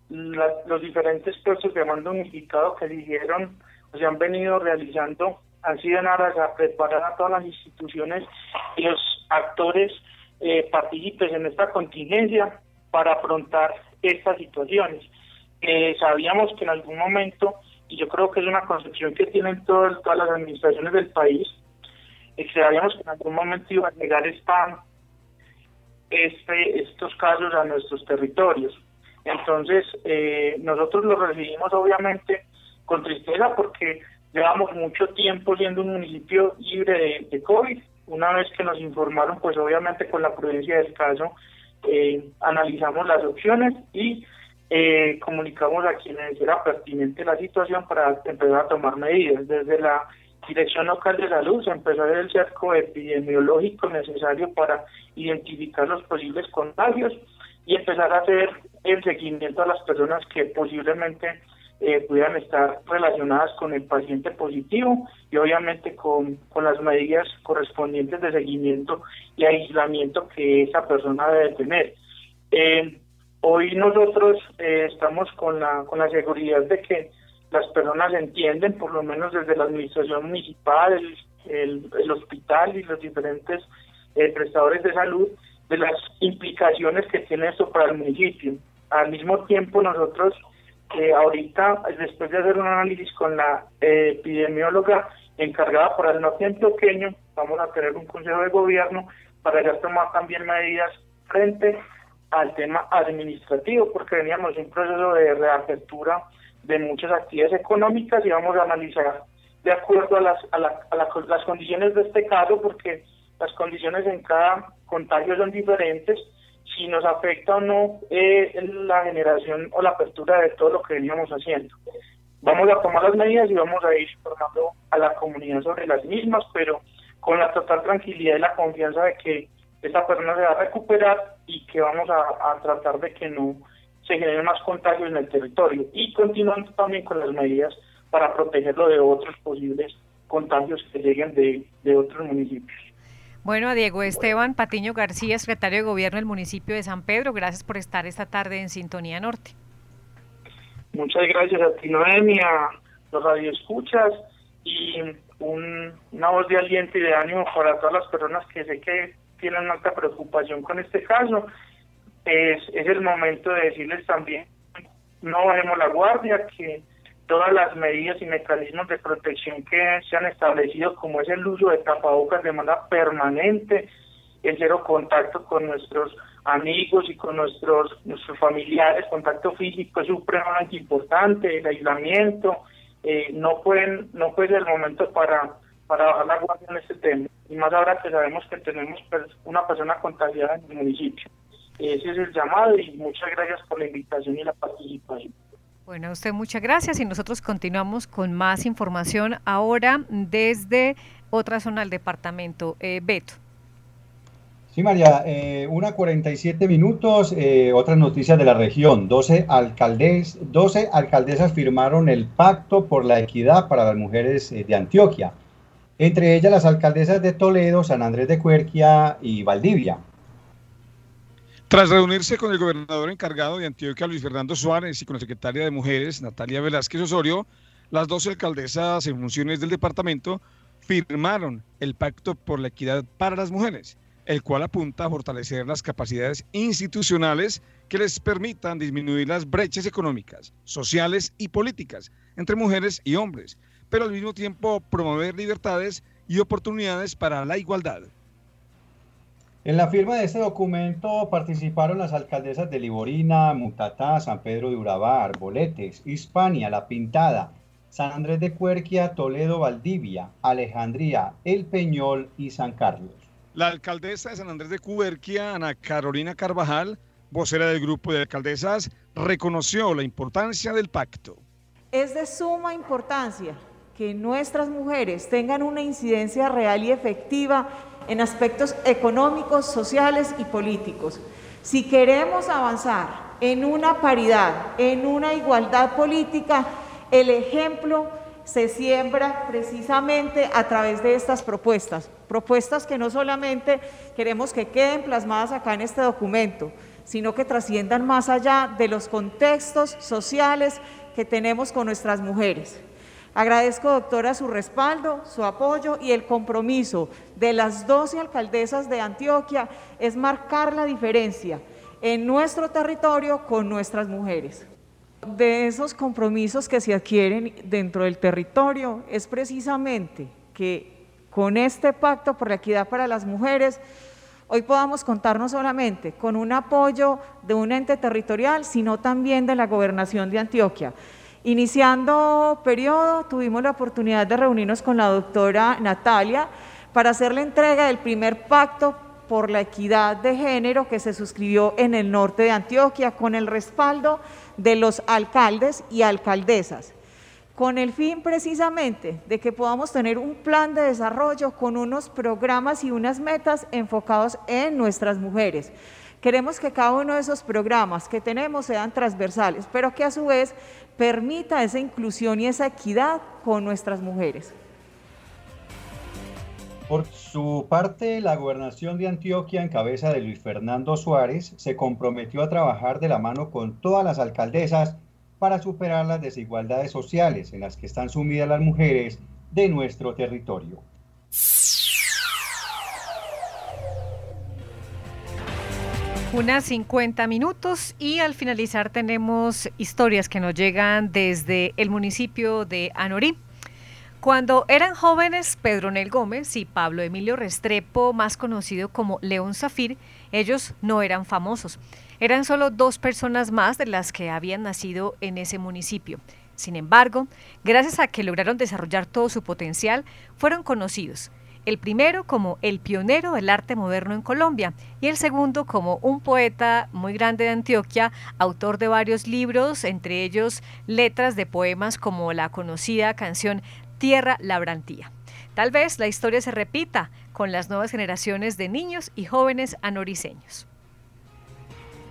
los diferentes puestos de mando unificado que dijeron o se han venido realizando han sido en aras a preparar a todas las instituciones y los actores eh, partícipes en esta contingencia para afrontar estas situaciones. Eh, sabíamos que en algún momento, y yo creo que es una concepción que tienen todas las administraciones del país, eh, sabíamos que en algún momento iba a llegar esta, este, estos casos a nuestros territorios. Entonces, eh, nosotros lo recibimos obviamente con tristeza porque llevamos mucho tiempo siendo un municipio libre de, COVID. Una vez que nos informaron, pues obviamente con la prudencia del caso, eh, analizamos las opciones y eh, comunicamos a quienes era pertinente la situación para empezar a tomar medidas. Desde la Dirección Local de Salud se empezó a hacer el cerco epidemiológico necesario para identificar los posibles contagios y empezar a hacer el seguimiento a las personas que posiblemente eh, pudieran estar relacionadas con el paciente positivo y obviamente con, con las medidas correspondientes de seguimiento y aislamiento que esa persona debe tener. Eh, hoy nosotros eh, estamos con la, con la seguridad de que las personas entienden, por lo menos desde la administración municipal, el, el, hospital y los diferentes eh, prestadores de salud, de las implicaciones que tiene esto para el municipio. Al mismo tiempo, nosotros eh, ahorita, después de hacer un análisis con la eh, epidemióloga encargada por el norte antioqueño, vamos a tener un consejo de gobierno para ya tomar también medidas frente al tema administrativo, porque veníamos en un proceso de reapertura de muchas actividades económicas y vamos a analizar de acuerdo a las, a, la, a las condiciones de este caso, porque las condiciones en cada contagio son diferentes, si nos afecta o no eh, la generación o la apertura de todo lo que veníamos haciendo. Vamos a tomar las medidas y vamos a ir informando a la comunidad sobre las mismas, pero con la total tranquilidad y la confianza de que esta persona se va a recuperar y que vamos a, tratar de que no se generen más contagios en el territorio y continuando también con las medidas para protegerlo de otros posibles contagios que lleguen de, de otros municipios. Bueno, a Diego Esteban Patiño García, secretario de Gobierno del municipio de San Pedro, gracias por estar esta tarde en Sintonía Norte. Muchas gracias a ti, Noemi, a los radioescuchas y una voz de aliento y de ánimo para todas las personas que sé que tienen alta preocupación con este caso. Es, el momento de decirles también, no bajemos la guardia, que todas las medidas y mecanismos de protección que se han establecido, como es el uso de tapabocas de manera permanente, el cero contacto con nuestros amigos y con nuestros nuestros familiares, contacto físico es supremamente importante, el aislamiento, eh, no pueden no puede ser el momento para para bajar la guardia en este tema, y más ahora que sabemos que tenemos una persona contagiada en el municipio. Ese es el llamado y muchas gracias por la invitación y la participación. Bueno, a usted muchas gracias y nosotros continuamos con más información ahora desde otra zona del departamento. Eh, Beto. Sí, María, eh, una 47 minutos, eh, otras noticias de la región. 12, alcaldes, 12 alcaldesas firmaron el Pacto por la Equidad para las Mujeres eh, de Antioquia, entre ellas las alcaldesas de Toledo, San Andrés de Cuerquia y Valdivia. Tras reunirse con el gobernador encargado de Antioquia, Luis Fernando Suárez, y con la secretaria de Mujeres, Natalia Velázquez Osorio, las dos alcaldesas en funciones del departamento firmaron el Pacto por la Equidad para las Mujeres, el cual apunta a fortalecer las capacidades institucionales que les permitan disminuir las brechas económicas, sociales y políticas entre mujeres y hombres, pero al mismo tiempo promover libertades y oportunidades para la igualdad. En la firma de este documento participaron las alcaldesas de Liborina, Mutatá, San Pedro de Urabá, Arboletes, Hispania, La Pintada, San Andrés de Cuerquia, Toledo, Valdivia, Alejandría, El Peñol y San Carlos. La alcaldesa de San Andrés de Cuerquia, Ana Carolina Carvajal, vocera del grupo de alcaldesas, reconoció la importancia del pacto. Es de suma importancia que nuestras mujeres tengan una incidencia real y efectiva en aspectos económicos, sociales y políticos. Si queremos avanzar en una paridad, en una igualdad política, el ejemplo se siembra precisamente a través de estas propuestas, propuestas que no solamente queremos que queden plasmadas acá en este documento, sino que trasciendan más allá de los contextos sociales que tenemos con nuestras mujeres. Agradezco, doctora, su respaldo, su apoyo y el compromiso de las 12 alcaldesas de Antioquia es marcar la diferencia en nuestro territorio con nuestras mujeres. De esos compromisos que se adquieren dentro del territorio es precisamente que con este pacto por la equidad para las mujeres hoy podamos contar no solamente con un apoyo de un ente territorial, sino también de la gobernación de Antioquia. Iniciando periodo, tuvimos la oportunidad de reunirnos con la doctora Natalia para hacer la entrega del primer pacto por la equidad de género que se suscribió en el norte de Antioquia con el respaldo de los alcaldes y alcaldesas, con el fin precisamente de que podamos tener un plan de desarrollo con unos programas y unas metas enfocados en nuestras mujeres. Queremos que cada uno de esos programas que tenemos sean transversales, pero que a su vez permita esa inclusión y esa equidad con nuestras mujeres. Por su parte, la gobernación de Antioquia, en cabeza de Luis Fernando Suárez, se comprometió a trabajar de la mano con todas las alcaldesas para superar las desigualdades sociales en las que están sumidas las mujeres de nuestro territorio. Unas 50 minutos y al finalizar tenemos historias que nos llegan desde el municipio de Anorí. Cuando eran jóvenes Pedro Nel Gómez y Pablo Emilio Restrepo, más conocido como León Zafir, ellos no eran famosos. Eran solo dos personas más de las que habían nacido en ese municipio. Sin embargo, gracias a que lograron desarrollar todo su potencial, fueron conocidos el primero como el pionero del arte moderno en Colombia y el segundo como un poeta muy grande de Antioquia, autor de varios libros, entre ellos letras de poemas como la conocida canción Tierra Labrantía. Tal vez la historia se repita con las nuevas generaciones de niños y jóvenes anoriceños.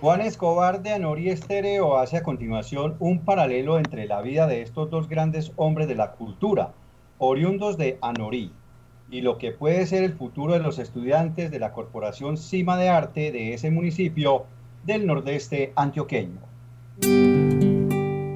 Juan Escobar de Anori Estéreo hace a continuación un paralelo entre la vida de estos dos grandes hombres de la cultura, oriundos de Anorí, y lo que puede ser el futuro de los estudiantes de la Corporación Cima de Arte de ese municipio del nordeste antioqueño.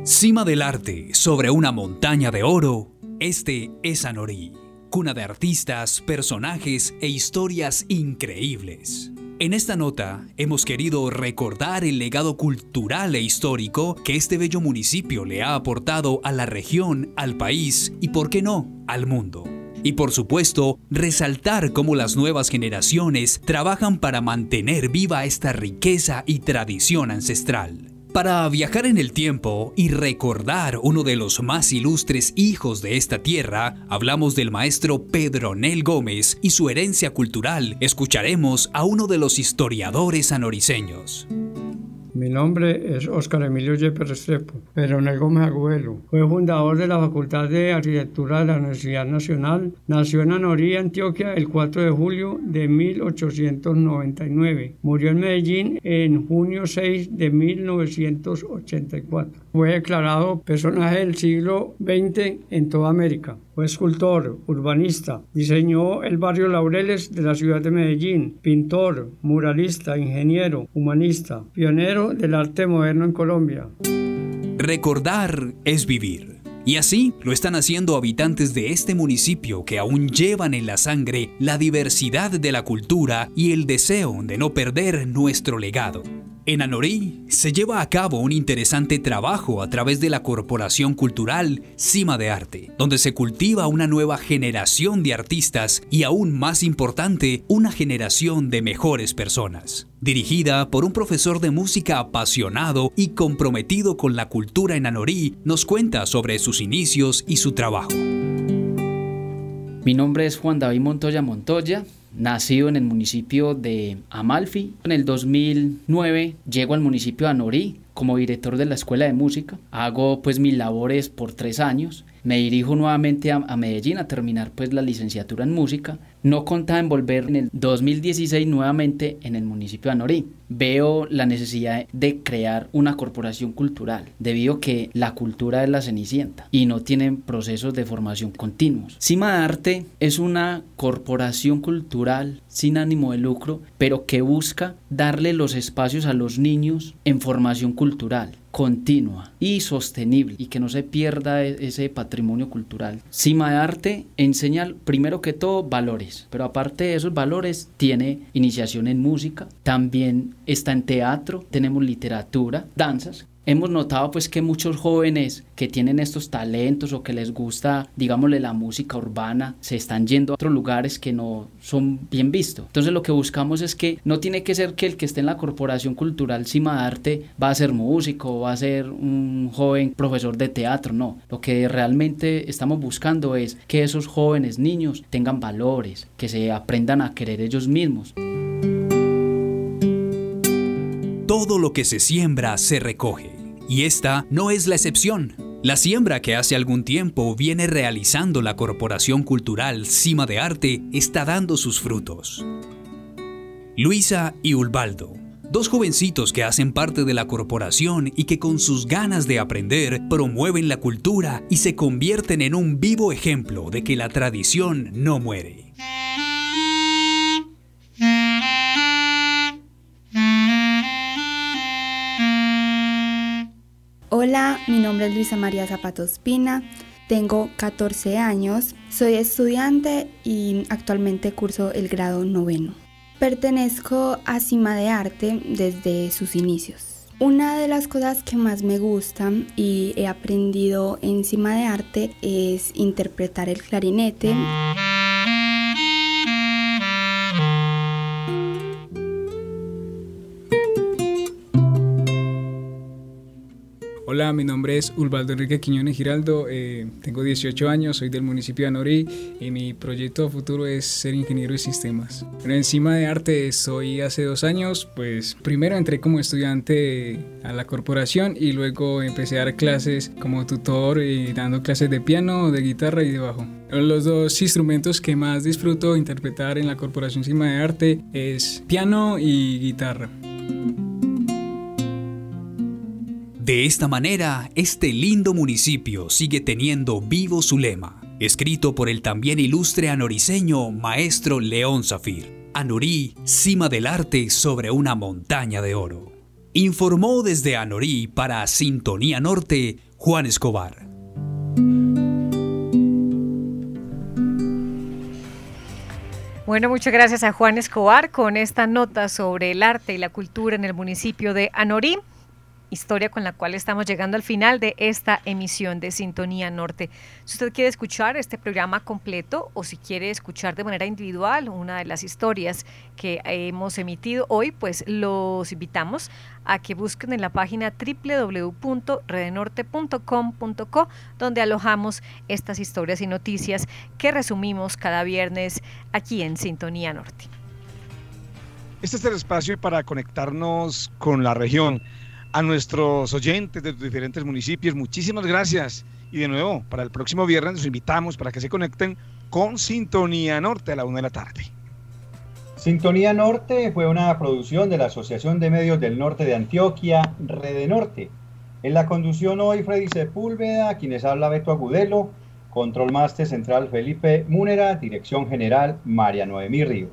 Cima del arte sobre una montaña de oro, este es Anorí, cuna de artistas, personajes e historias increíbles. En esta nota hemos querido recordar el legado cultural e histórico que este bello municipio le ha aportado a la región, al país y, por qué no, al mundo. Y por supuesto, resaltar cómo las nuevas generaciones trabajan para mantener viva esta riqueza y tradición ancestral. Para viajar en el tiempo y recordar uno de los más ilustres hijos de esta tierra, hablamos del maestro Pedro Nel Gómez y su herencia cultural. Escucharemos a uno de los historiadores anoriceños. Mi nombre es Óscar Emilio Yepes Restrepo, Peronel Gómez Agüelo. Fue fundador de la Facultad de Arquitectura de la Universidad Nacional. Nació en Anorí, Antioquia, el 4 de julio de 1899. Murió en Medellín en junio 6 de 1984. Fue declarado personaje del siglo XX en toda América. Fue escultor, urbanista, diseñó el barrio Laureles de la ciudad de Medellín, pintor, muralista, ingeniero, humanista, pionero del arte moderno en Colombia. Recordar es vivir. Y así lo están haciendo habitantes de este municipio que aún llevan en la sangre la diversidad de la cultura y el deseo de no perder nuestro legado. En Anorí se lleva a cabo un interesante trabajo a través de la Corporación Cultural Cima de Arte, donde se cultiva una nueva generación de artistas y aún más importante, una generación de mejores personas. Dirigida por un profesor de música apasionado y comprometido con la cultura en Anorí, nos cuenta sobre sus inicios y su trabajo. Mi nombre es Juan David Montoya Montoya, nacido en el municipio de Amalfi. En el 2009 llego al municipio de Anorí como director de la Escuela de Música. Hago pues mis labores por tres años. Me dirijo nuevamente a, a Medellín a terminar pues la licenciatura en música no contaba en volver en el 2016 nuevamente en el municipio de Anorí. Veo la necesidad de crear una corporación cultural, debido a que la cultura es la cenicienta y no tienen procesos de formación continuos. Cima de Arte es una corporación cultural sin ánimo de lucro, pero que busca darle los espacios a los niños en formación cultural continua y sostenible y que no se pierda e-, ese patrimonio cultural. Cima de Arte enseña primero que todo valores, pero aparte de esos valores tiene iniciación en música, también está en teatro, tenemos literatura, danzas, hemos notado pues que muchos jóvenes que tienen estos talentos o que les gusta, digámosle, la música urbana, se están yendo a otros lugares que no son bien vistos. Entonces lo que buscamos es que no tiene que ser que el que esté en la Corporación Cultural Cima Arte va a ser músico, va a ser un joven profesor de teatro, no. Lo que realmente estamos buscando es que esos jóvenes niños tengan valores, que se aprendan a querer ellos mismos. Todo lo que se siembra se recoge, y esta no es la excepción. La siembra que hace algún tiempo viene realizando la Corporación Cultural Cima de Arte está dando sus frutos. Luisa y Ulbaldo, dos jovencitos que hacen parte de la corporación y que con sus ganas de aprender promueven la cultura y se convierten en un vivo ejemplo de que la tradición no muere. Hola, mi nombre es Luisa María Zapatos Pina, tengo 14 años, soy estudiante y actualmente curso el grado noveno. Pertenezco a Cima de Arte desde sus inicios. Una de las cosas que más me gustan y he aprendido en Cima de Arte es interpretar el clarinete. Hola, mi nombre es Ulvaldo Enrique Quiñones Giraldo, eh, tengo 18 años, soy del municipio de Anorí y mi proyecto futuro es ser ingeniero de sistemas. Pero encima de arte estoy hace dos años, pues primero entré como estudiante a la corporación y luego empecé a dar clases como tutor y dando clases de piano, de guitarra y de bajo. Los dos instrumentos que más disfruto interpretar en la corporación Cima de Arte es piano y guitarra. De esta manera, este lindo municipio sigue teniendo vivo su lema, escrito por el también ilustre anoriceño maestro León Zafir. Anorí, cima del arte sobre una montaña de oro. Informó desde Anorí para Sintonía Norte Juan Escobar. Bueno, muchas gracias a Juan Escobar con esta nota sobre el arte y la cultura en el municipio de Anorí historia con la cual estamos llegando al final de esta emisión de Sintonía Norte. Si usted quiere escuchar este programa completo o si quiere escuchar de manera individual una de las historias que hemos emitido hoy, pues los invitamos a que busquen en la página www.redenorte.com.co donde alojamos estas historias y noticias que resumimos cada viernes aquí en Sintonía Norte. Este es el espacio para conectarnos con la región a nuestros oyentes de diferentes municipios, muchísimas gracias. Y de nuevo, para el próximo viernes los invitamos para que se conecten con Sintonía Norte a la una de la tarde. Sintonía Norte fue una producción de la Asociación de Medios del Norte de Antioquia, Rede Norte. En la conducción hoy Freddy Sepúlveda, quienes habla Beto Agudelo, Control Master Central Felipe Múnera, Dirección General María Noemí Ríos.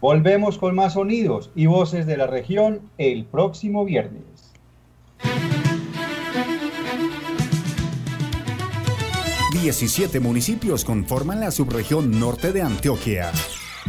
Volvemos con más sonidos y voces de la región el próximo viernes. 17 municipios conforman la subregión norte de Antioquia.